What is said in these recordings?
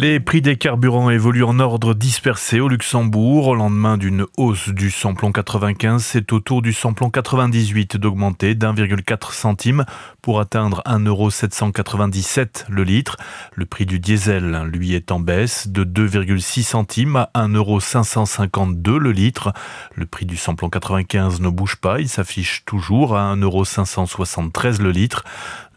Les prix des carburants évoluent en ordre dispersé au Luxembourg. Au lendemain d'une hausse du samplon 95, c'est au tour du samplon 98 d'augmenter d'1,4 centime pour atteindre 1,797€ le litre. Le prix du diesel, lui, est en baisse de 2,6 centimes à 1,552€ le litre. Le prix du samplon 95 ne bouge pas, il s'affiche toujours à 1,573€ le litre.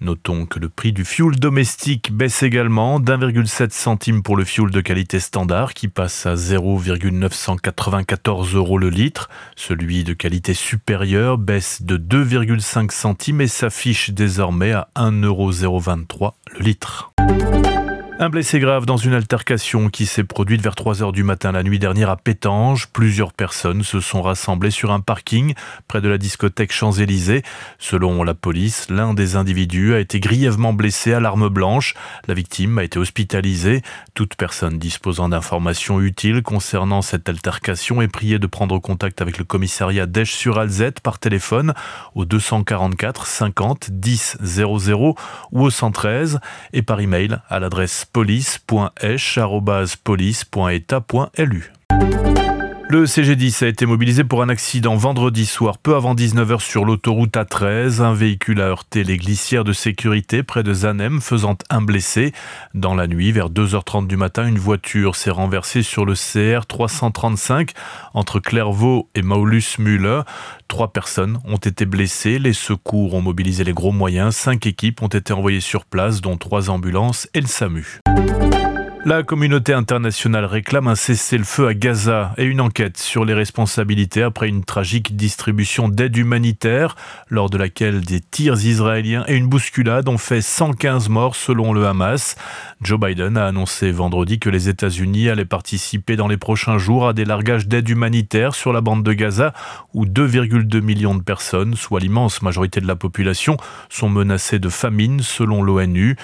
Notons que le prix du fioul domestique baisse également d'1,7 centime pour le fioul de qualité standard qui passe à 0,994 euros le litre. Celui de qualité supérieure baisse de 2,5 centimes et s'affiche désormais à 1,023 euros le litre. Un blessé grave dans une altercation qui s'est produite vers 3 heures du matin la nuit dernière à Pétange. Plusieurs personnes se sont rassemblées sur un parking près de la discothèque Champs-Élysées. Selon la police, l'un des individus a été grièvement blessé à l'arme blanche. La victime a été hospitalisée. Toute personne disposant d'informations utiles concernant cette altercation est priée de prendre contact avec le commissariat d'Esch-sur-Alzette par téléphone au 244 50 10 00 ou au 113 et par email à l'adresse police.esch.police.eta.lu. Le CG10 a été mobilisé pour un accident vendredi soir, peu avant 19h sur l'autoroute A13. Un véhicule a heurté les glissières de sécurité près de Zanem, faisant un blessé. Dans la nuit, vers 2h30 du matin, une voiture s'est renversée sur le CR 335 entre Clairvaux et Maulus-Müller. Trois personnes ont été blessées. Les secours ont mobilisé les gros moyens. Cinq équipes ont été envoyées sur place, dont trois ambulances et le SAMU. La communauté internationale réclame un cessez-le-feu à Gaza et une enquête sur les responsabilités après une tragique distribution d'aide humanitaire lors de laquelle des tirs israéliens et une bousculade ont fait 115 morts selon le Hamas. Joe Biden a annoncé vendredi que les États-Unis allaient participer dans les prochains jours à des largages d'aide humanitaire sur la bande de Gaza où 2,2 millions de personnes, soit l'immense majorité de la population, sont menacées de famine selon l'ONU.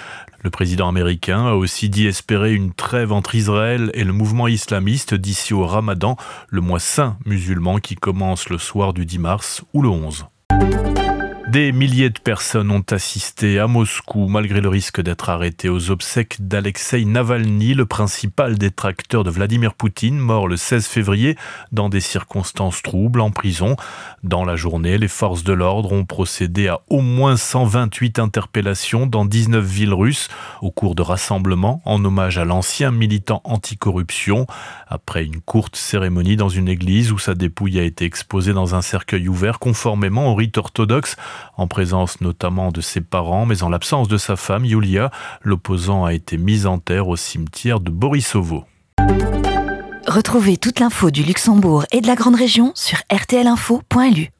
Le président américain a aussi dit espérer une trêve entre Israël et le mouvement islamiste d'ici au Ramadan, le mois saint musulman qui commence le soir du 10 mars ou le 11. Des milliers de personnes ont assisté à Moscou malgré le risque d'être arrêtés aux obsèques d'Alexei Navalny, le principal détracteur de Vladimir Poutine, mort le 16 février dans des circonstances troubles en prison. Dans la journée, les forces de l'ordre ont procédé à au moins 128 interpellations dans 19 villes russes au cours de rassemblements en hommage à l'ancien militant anticorruption. Après une courte cérémonie dans une église où sa dépouille a été exposée dans un cercueil ouvert conformément au rite orthodoxe, en présence notamment de ses parents, mais en l'absence de sa femme, Yulia. L'opposant a été mis en terre au cimetière de Borisovo. Retrouvez toute l'info du Luxembourg et de la Grande Région sur rtlinfo.lu.